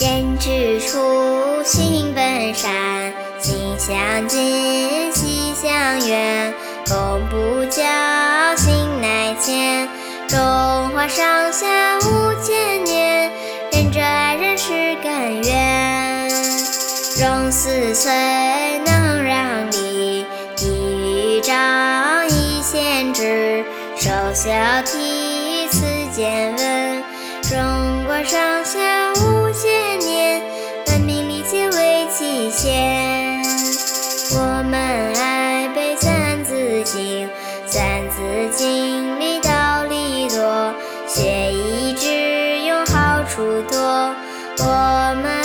先知初，性本善，心相近，习相远，苟不教，心乃迁。中华上下五千年，仁者爱人是甘愿。融四岁能让梨，一于长一先知，首孝悌，次见闻。中国上下。不多我们